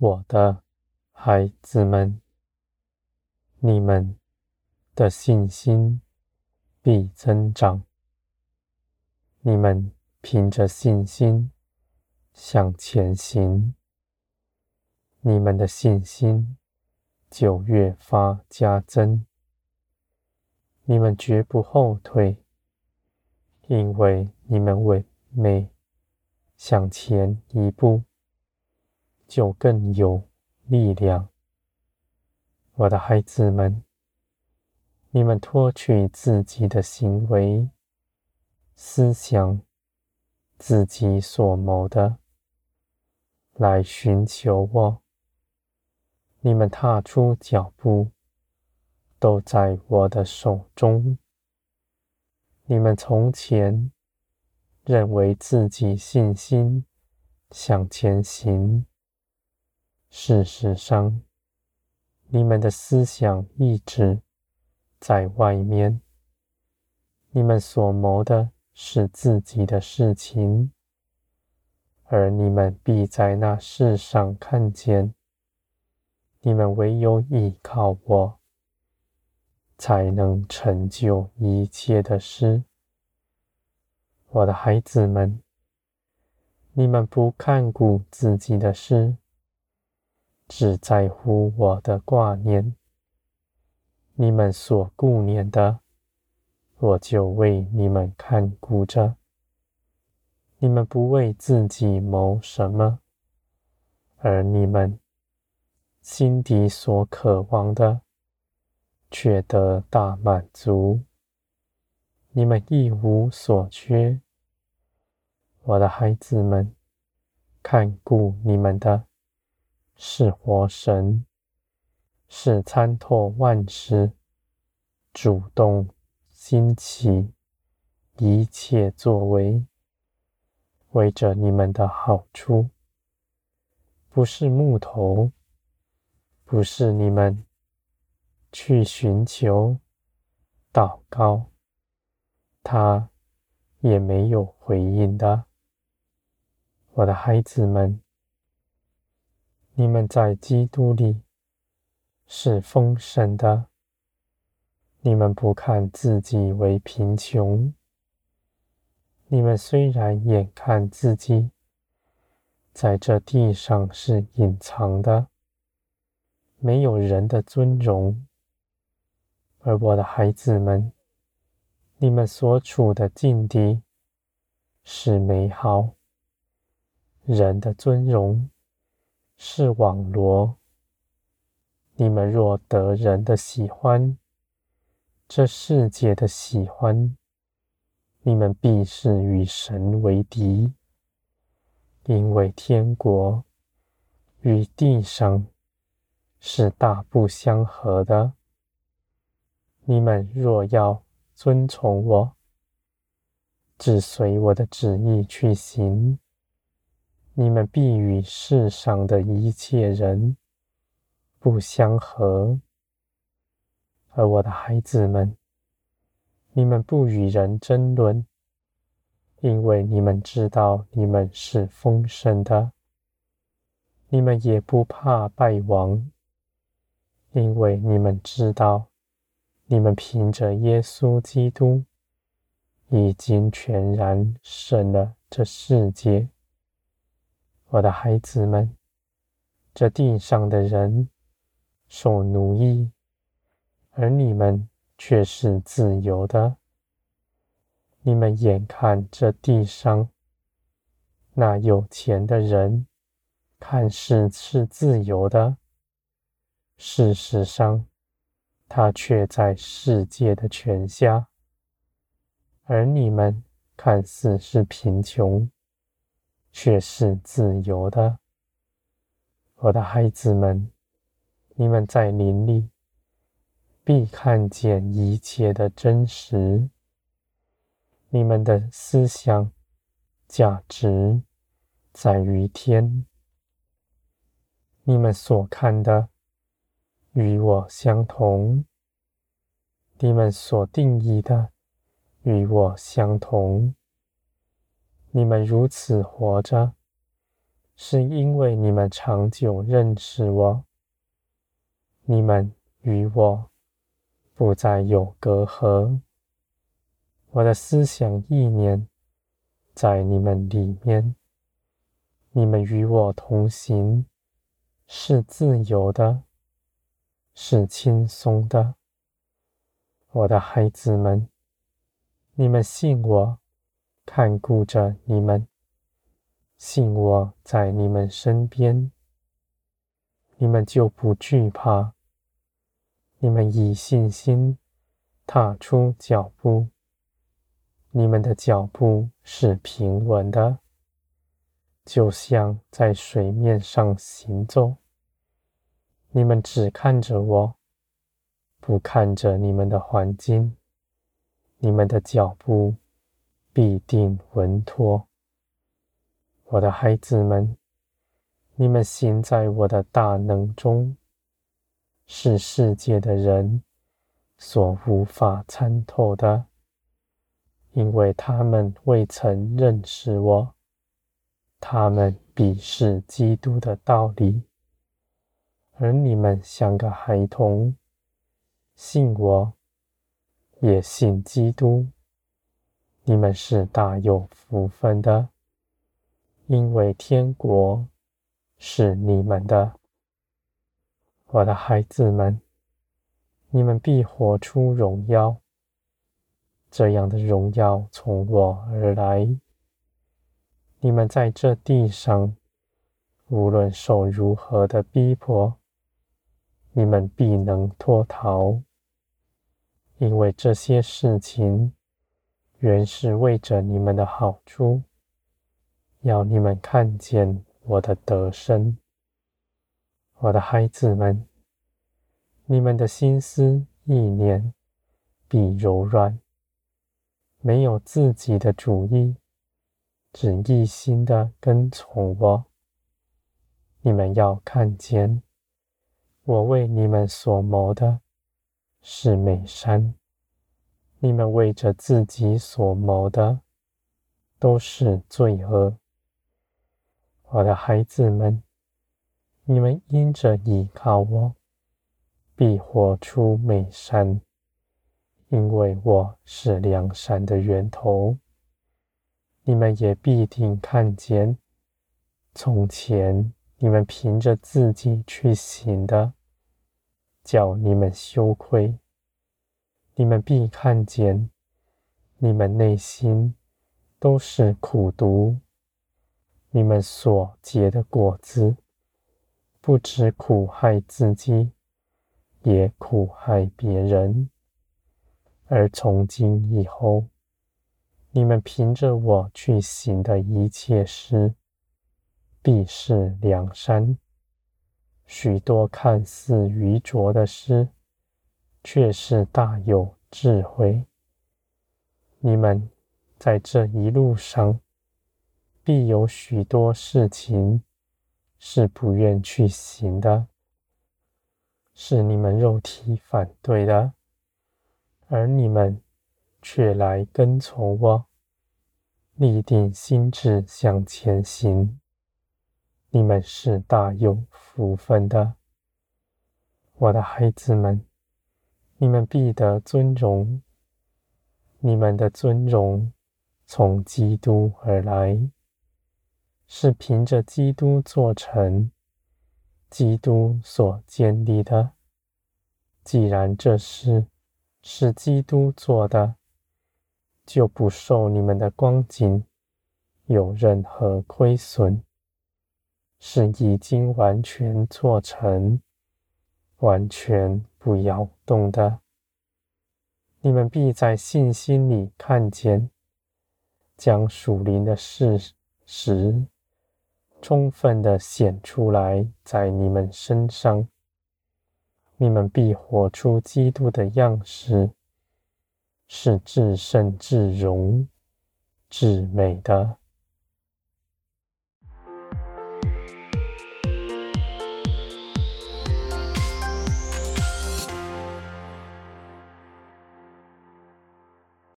我的孩子们，你们的信心必增长。你们凭着信心向前行，你们的信心就越发加增。你们绝不后退，因为你们为每向前一步，就更有力量，我的孩子们，你们脱去自己的行为、思想、自己所谋的，来寻求我。你们踏出脚步，都在我的手中。你们从前认为自己信心向前行。事实上，你们的思想一直在外面，你们所谋的是自己的事情，而你们必在那世上看见，你们唯有依靠我，才能成就一切的事。我的孩子们，你们不看顾自己的事。只在乎我的挂念，你们所顾念的，我就为你们看顾着。你们不为自己谋什么，而你们心底所渴望的，却得大满足。你们一无所缺。我的孩子们，看顾你们的。是活神，是参透万事、主动兴起一切作为，为着你们的好处，不是木头，不是你们去寻求、祷告，他也没有回应的，我的孩子们。你们在基督里是丰盛的。你们不看自己为贫穷。你们虽然眼看自己在这地上是隐藏的，没有人的尊荣，而我的孩子们，你们所处的境地是美好，人的尊荣。是网罗。你们若得人的喜欢，这世界的喜欢，你们必是与神为敌，因为天国与地上是大不相合的。你们若要遵从我，只随我的旨意去行。你们必与世上的一切人不相合，而我的孩子们，你们不与人争论，因为你们知道你们是丰盛的；你们也不怕败亡，因为你们知道你们凭着耶稣基督已经全然胜了这世界。我的孩子们，这地上的人受奴役，而你们却是自由的。你们眼看这地上那有钱的人，看似是自由的，事实上，他却在世界的权下；而你们看似是贫穷。却是自由的，我的孩子们，你们在林里必看见一切的真实。你们的思想价值在于天，你们所看的与我相同，你们所定义的与我相同。你们如此活着，是因为你们长久认识我，你们与我不再有隔阂。我的思想意念在你们里面，你们与我同行，是自由的，是轻松的。我的孩子们，你们信我。看顾着你们，信我在你们身边，你们就不惧怕。你们以信心踏出脚步，你们的脚步是平稳的，就像在水面上行走。你们只看着我，不看着你们的环境，你们的脚步。必定稳妥，我的孩子们，你们行在我的大能中，是世界的人所无法参透的，因为他们未曾认识我，他们鄙视基督的道理，而你们像个孩童，信我，也信基督。你们是大有福分的，因为天国是你们的，我的孩子们，你们必活出荣耀。这样的荣耀从我而来。你们在这地上，无论受如何的逼迫，你们必能脱逃，因为这些事情。原是为着你们的好处，要你们看见我的得身。我的孩子们，你们的心思意念必柔软，没有自己的主意，只一心的跟从我。你们要看见，我为你们所谋的是美善。你们为着自己所谋的，都是罪恶。我的孩子们，你们因着依靠我，必活出美善，因为我是良善的源头。你们也必定看见，从前你们凭着自己去行的，叫你们羞愧。你们必看见，你们内心都是苦毒。你们所结的果子，不止苦害自己，也苦害别人。而从今以后，你们凭着我去行的一切事，必是良善。许多看似愚拙的事，却是大有智慧。你们在这一路上，必有许多事情是不愿去行的，是你们肉体反对的，而你们却来跟从我，立定心志向前行。你们是大有福分的，我的孩子们。你们必得尊荣，你们的尊荣从基督而来，是凭着基督做成，基督所建立的。既然这事是基督做的，就不受你们的光景有任何亏损，是已经完全做成，完全。不摇动的，你们必在信心里看见，将属灵的事实充分的显出来在你们身上。你们必活出基督的样式，是至圣至荣至美的。